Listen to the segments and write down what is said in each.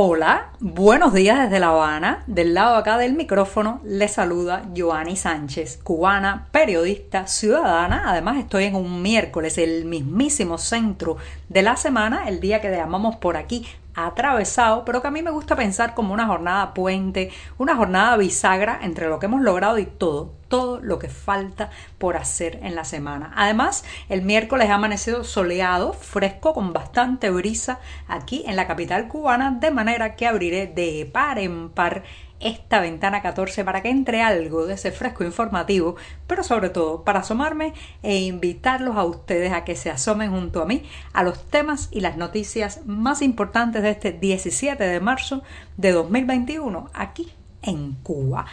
Hola, buenos días desde La Habana. Del lado acá del micrófono les saluda Joanny Sánchez, cubana, periodista, ciudadana. Además estoy en un miércoles, el mismísimo centro de la semana, el día que llamamos por aquí atravesado, pero que a mí me gusta pensar como una jornada puente, una jornada bisagra entre lo que hemos logrado y todo, todo lo que falta por hacer en la semana. Además, el miércoles ha amanecido soleado, fresco, con bastante brisa aquí en la capital cubana, de manera que abriré de par en par esta ventana 14 para que entre algo de ese fresco informativo, pero sobre todo para asomarme e invitarlos a ustedes a que se asomen junto a mí a los temas y las noticias más importantes de este 17 de marzo de 2021 aquí en Cuba.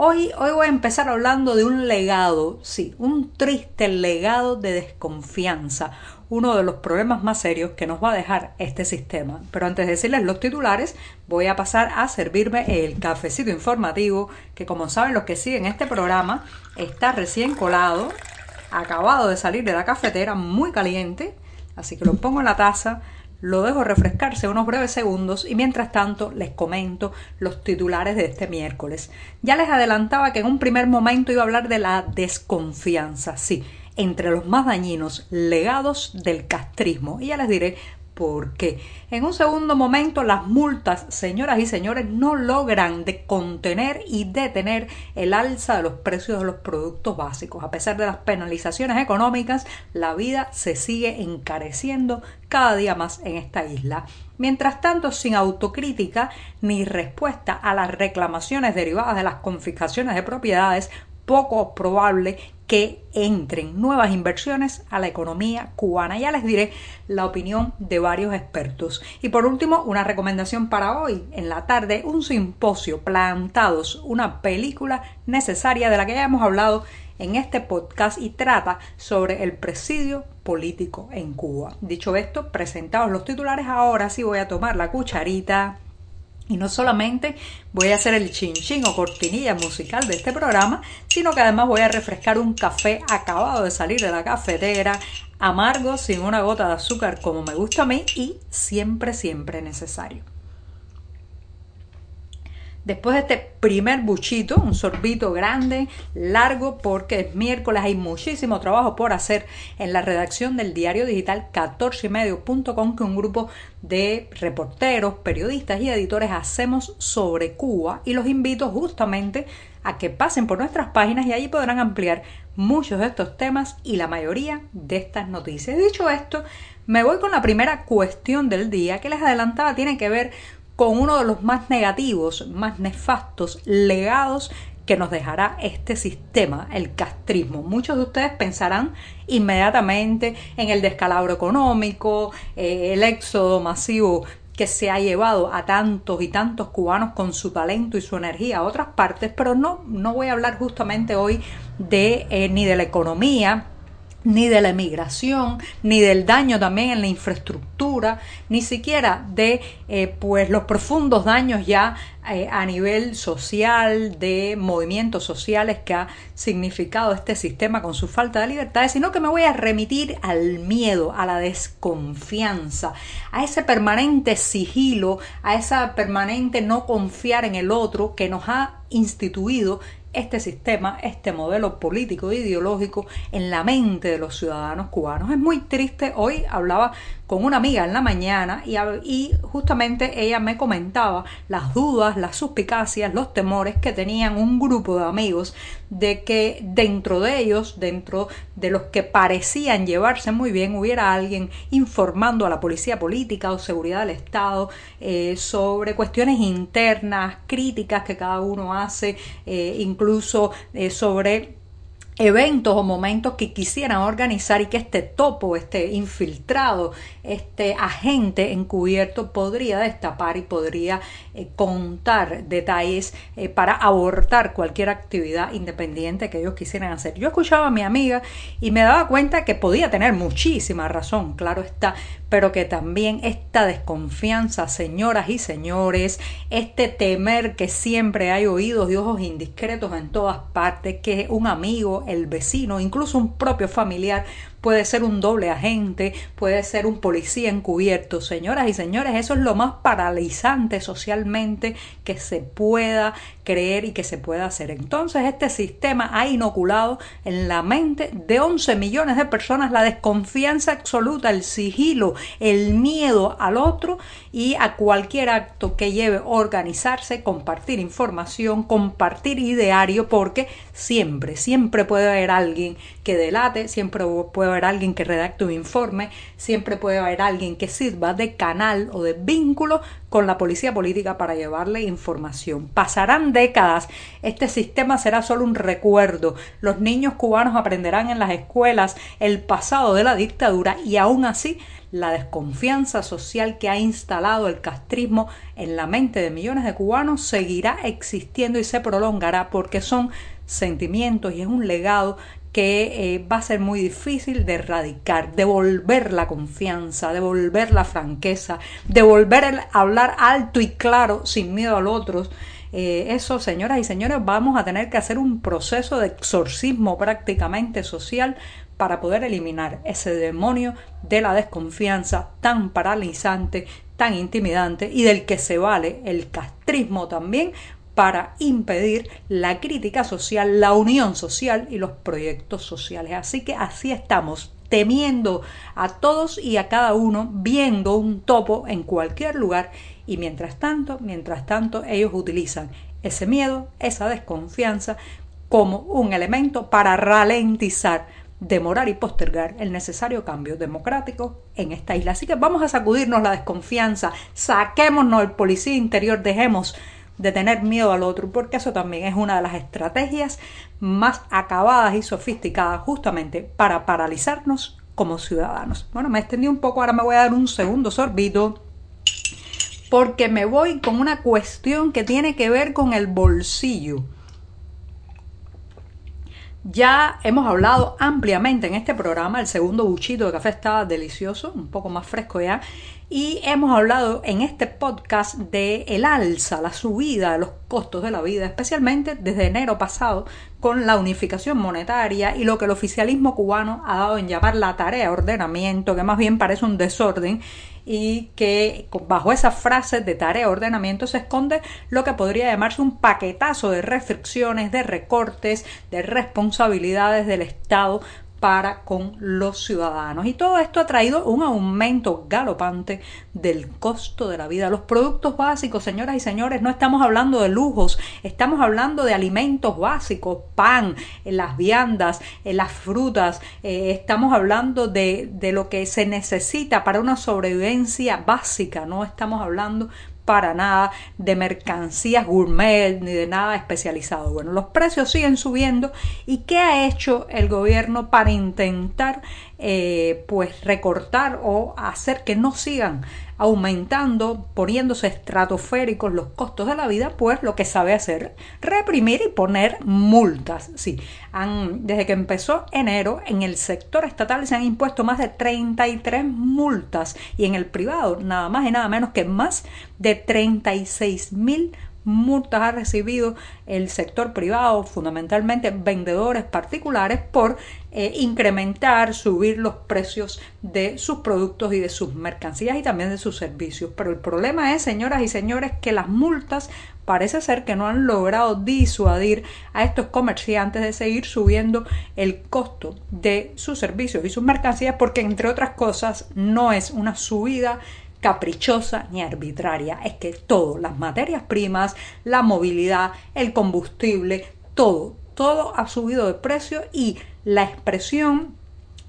Hoy, hoy voy a empezar hablando de un legado, sí, un triste legado de desconfianza, uno de los problemas más serios que nos va a dejar este sistema. Pero antes de decirles los titulares, voy a pasar a servirme el cafecito informativo, que como saben los que siguen este programa, está recién colado, acabado de salir de la cafetera, muy caliente, así que lo pongo en la taza, lo dejo refrescarse unos breves segundos y mientras tanto les comento los titulares de este miércoles. Ya les adelantaba que en un primer momento iba a hablar de la desconfianza, sí, entre los más dañinos legados del castrismo. Y ya les diré por qué. En un segundo momento, las multas, señoras y señores, no logran de contener y detener el alza de los precios de los productos básicos. A pesar de las penalizaciones económicas, la vida se sigue encareciendo cada día más en esta isla. Mientras tanto, sin autocrítica ni respuesta a las reclamaciones derivadas de las confiscaciones de propiedades, poco probable que entren nuevas inversiones a la economía cubana. Ya les diré la opinión de varios expertos. Y por último, una recomendación para hoy. En la tarde, un simposio, Plantados, una película necesaria de la que ya hemos hablado en este podcast y trata sobre el presidio político en Cuba. Dicho esto, presentados los titulares, ahora sí voy a tomar la cucharita y no solamente voy a hacer el chin o cortinilla musical de este programa, sino que además voy a refrescar un café acabado de salir de la cafetera, amargo, sin una gota de azúcar como me gusta a mí y siempre, siempre necesario. Después de este primer buchito, un sorbito grande, largo, porque es miércoles, hay muchísimo trabajo por hacer en la redacción del diario digital 14ymedio.com que un grupo de reporteros, periodistas y editores hacemos sobre Cuba y los invito justamente a que pasen por nuestras páginas y allí podrán ampliar muchos de estos temas y la mayoría de estas noticias. Dicho esto, me voy con la primera cuestión del día que les adelantaba, tiene que ver con uno de los más negativos, más nefastos legados que nos dejará este sistema, el castrismo. Muchos de ustedes pensarán inmediatamente en el descalabro económico, eh, el éxodo masivo que se ha llevado a tantos y tantos cubanos con su talento y su energía a otras partes, pero no, no voy a hablar justamente hoy de eh, ni de la economía, ni de la emigración, ni del daño también en la infraestructura, ni siquiera de eh, pues los profundos daños ya eh, a nivel social, de movimientos sociales que ha significado este sistema con su falta de libertades, sino que me voy a remitir al miedo, a la desconfianza, a ese permanente sigilo, a esa permanente no confiar en el otro que nos ha instituido este sistema, este modelo político e ideológico en la mente de los ciudadanos cubanos. Es muy triste, hoy hablaba con una amiga en la mañana y, y, justamente ella me comentaba las dudas, las suspicacias, los temores que tenían un grupo de amigos de que dentro de ellos, dentro de los que parecían llevarse muy bien, hubiera alguien informando a la policía política o seguridad del Estado eh, sobre cuestiones internas, críticas que cada uno hace, eh, incluso eh, sobre eventos o momentos que quisieran organizar y que este topo, este infiltrado, este agente encubierto podría destapar y podría eh, contar detalles eh, para abortar cualquier actividad independiente que ellos quisieran hacer. Yo escuchaba a mi amiga y me daba cuenta que podía tener muchísima razón, claro está, pero que también esta desconfianza, señoras y señores, este temer que siempre hay oídos y ojos indiscretos en todas partes, que un amigo, el vecino, incluso un propio familiar puede ser un doble agente, puede ser un policía encubierto. Señoras y señores, eso es lo más paralizante socialmente que se pueda creer y que se pueda hacer. Entonces, este sistema ha inoculado en la mente de 11 millones de personas la desconfianza absoluta, el sigilo, el miedo al otro y a cualquier acto que lleve organizarse, compartir información, compartir ideario, porque siempre, siempre puede haber alguien que delate, siempre puede haber alguien que redacte un informe, siempre puede haber alguien que sirva de canal o de vínculo con la policía política para llevarle información. Pasarán décadas, este sistema será solo un recuerdo. Los niños cubanos aprenderán en las escuelas el pasado de la dictadura y aún así la desconfianza social que ha instalado el castrismo en la mente de millones de cubanos seguirá existiendo y se prolongará porque son sentimientos y es un legado que eh, va a ser muy difícil de erradicar, devolver la confianza, devolver la franqueza, devolver el hablar alto y claro sin miedo al otro. Eh, eso, señoras y señores, vamos a tener que hacer un proceso de exorcismo prácticamente social para poder eliminar ese demonio de la desconfianza tan paralizante, tan intimidante y del que se vale el castrismo también para impedir la crítica social, la unión social y los proyectos sociales. Así que así estamos, temiendo a todos y a cada uno, viendo un topo en cualquier lugar y mientras tanto, mientras tanto, ellos utilizan ese miedo, esa desconfianza como un elemento para ralentizar demorar y postergar el necesario cambio democrático en esta isla. Así que vamos a sacudirnos la desconfianza, saquémonos el policía interior, dejemos de tener miedo al otro, porque eso también es una de las estrategias más acabadas y sofisticadas justamente para paralizarnos como ciudadanos. Bueno, me extendí un poco, ahora me voy a dar un segundo sorbito porque me voy con una cuestión que tiene que ver con el bolsillo. Ya hemos hablado ampliamente en este programa, el segundo buchito de café estaba delicioso, un poco más fresco ya, y hemos hablado en este podcast de el alza, la subida de los costos de la vida, especialmente desde enero pasado con la unificación monetaria y lo que el oficialismo cubano ha dado en llamar la tarea de ordenamiento, que más bien parece un desorden y que bajo esa frase de tarea de ordenamiento se esconde lo que podría llamarse un paquetazo de restricciones, de recortes, de responsabilidades del Estado para con los ciudadanos. Y todo esto ha traído un aumento galopante del costo de la vida. Los productos básicos, señoras y señores, no estamos hablando de lujos, estamos hablando de alimentos básicos, pan, eh, las viandas, eh, las frutas, eh, estamos hablando de, de lo que se necesita para una sobrevivencia básica, no estamos hablando para nada de mercancías gourmet ni de nada especializado. Bueno, los precios siguen subiendo y ¿qué ha hecho el gobierno para intentar eh, pues recortar o hacer que no sigan aumentando, poniéndose estratosféricos los costos de la vida, pues lo que sabe hacer, reprimir y poner multas. Sí, han, desde que empezó enero, en el sector estatal se han impuesto más de 33 multas y en el privado nada más y nada menos que más de 36 mil multas ha recibido el sector privado, fundamentalmente vendedores particulares, por eh, incrementar, subir los precios de sus productos y de sus mercancías y también de sus servicios. Pero el problema es, señoras y señores, que las multas parece ser que no han logrado disuadir a estos comerciantes de seguir subiendo el costo de sus servicios y sus mercancías porque, entre otras cosas, no es una subida caprichosa ni arbitraria. Es que todo, las materias primas, la movilidad, el combustible, todo, todo ha subido de precio y la expresión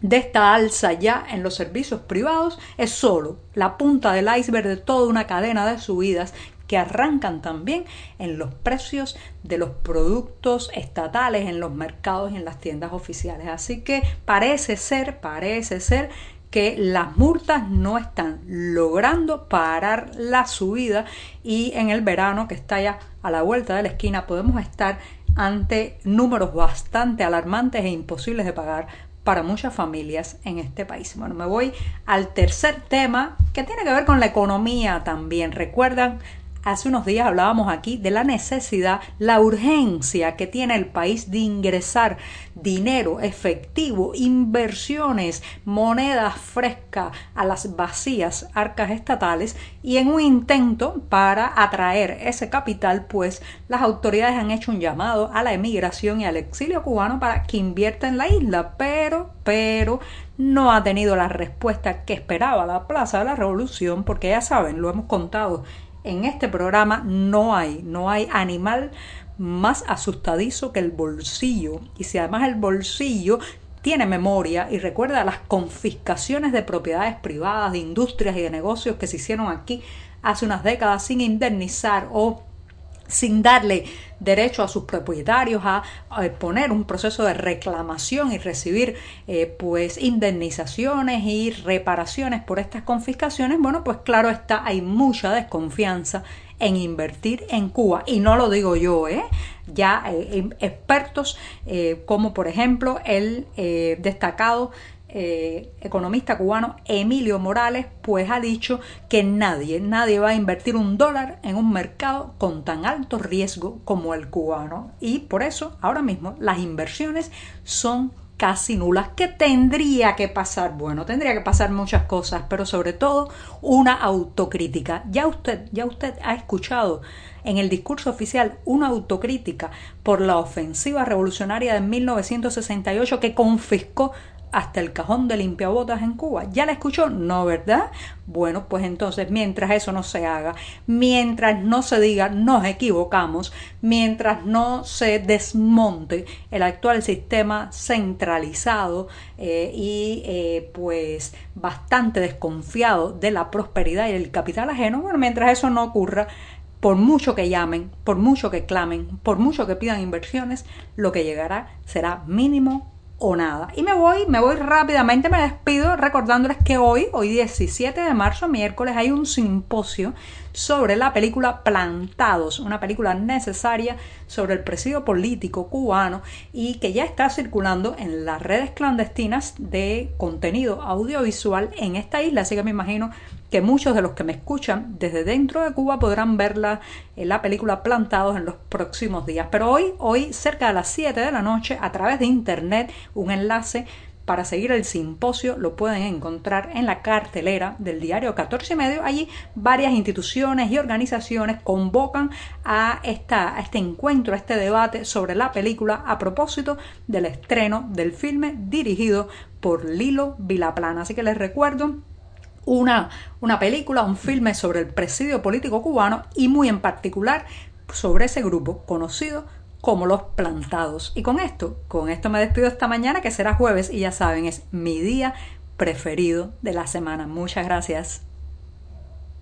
de esta alza ya en los servicios privados es solo la punta del iceberg de toda una cadena de subidas que arrancan también en los precios de los productos estatales en los mercados y en las tiendas oficiales. Así que parece ser, parece ser que las multas no están logrando parar la subida y en el verano que está ya a la vuelta de la esquina podemos estar ante números bastante alarmantes e imposibles de pagar para muchas familias en este país. Bueno, me voy al tercer tema que tiene que ver con la economía también. Recuerdan Hace unos días hablábamos aquí de la necesidad, la urgencia que tiene el país de ingresar dinero efectivo, inversiones, moneda fresca a las vacías arcas estatales y en un intento para atraer ese capital, pues las autoridades han hecho un llamado a la emigración y al exilio cubano para que invierta en la isla, pero, pero no ha tenido la respuesta que esperaba la Plaza de la Revolución, porque ya saben, lo hemos contado en este programa, no hay, no hay animal más asustadizo que el bolsillo. Y si además el bolsillo tiene memoria y recuerda las confiscaciones de propiedades privadas, de industrias y de negocios que se hicieron aquí hace unas décadas sin indemnizar o sin darle derecho a sus propietarios a, poner un proceso de reclamación y recibir eh, pues indemnizaciones y reparaciones por estas confiscaciones, bueno, pues claro está, hay mucha desconfianza en invertir en Cuba. Y no lo digo yo, ¿eh? ya eh, em, expertos eh, como por ejemplo el destacado eh, economista cubano Emilio Morales, pues ha dicho que nadie, nadie va a invertir un dólar en un mercado con tan alto riesgo como el cubano. Y por eso, ahora mismo, las inversiones son casi nulas. ¿Qué tendría que pasar? Bueno, tendría que pasar muchas cosas, pero sobre todo una autocrítica. Ya usted, ya usted ha escuchado en el discurso oficial una autocrítica por la ofensiva revolucionaria de 1968 que confiscó hasta el cajón de limpiabotas en Cuba. ¿Ya la escuchó? No, ¿verdad? Bueno, pues entonces, mientras eso no se haga, mientras no se diga nos equivocamos, mientras no se desmonte el actual sistema centralizado eh, y eh, pues bastante desconfiado de la prosperidad y del capital ajeno, bueno, mientras eso no ocurra, por mucho que llamen, por mucho que clamen, por mucho que pidan inversiones, lo que llegará será mínimo o nada. Y me voy, me voy rápidamente, me despido recordándoles que hoy, hoy 17 de marzo, miércoles, hay un simposio sobre la película Plantados, una película necesaria sobre el presidio político cubano y que ya está circulando en las redes clandestinas de contenido audiovisual en esta isla, así que me imagino que muchos de los que me escuchan desde dentro de Cuba podrán verla en la película Plantados en los próximos días. Pero hoy, hoy cerca de las 7 de la noche, a través de internet, un enlace para seguir el simposio lo pueden encontrar en la cartelera del diario 14 y medio. Allí varias instituciones y organizaciones convocan a, esta, este encuentro, a este debate sobre la película a propósito del estreno del filme dirigido por Lilo Vilaplana. Así que les recuerdo una, una película, un filme sobre el presidio político cubano y muy en particular sobre ese grupo conocido como los plantados. Y con esto, con esto me despido esta mañana que será jueves y ya saben, es mi día preferido de la semana. Muchas gracias.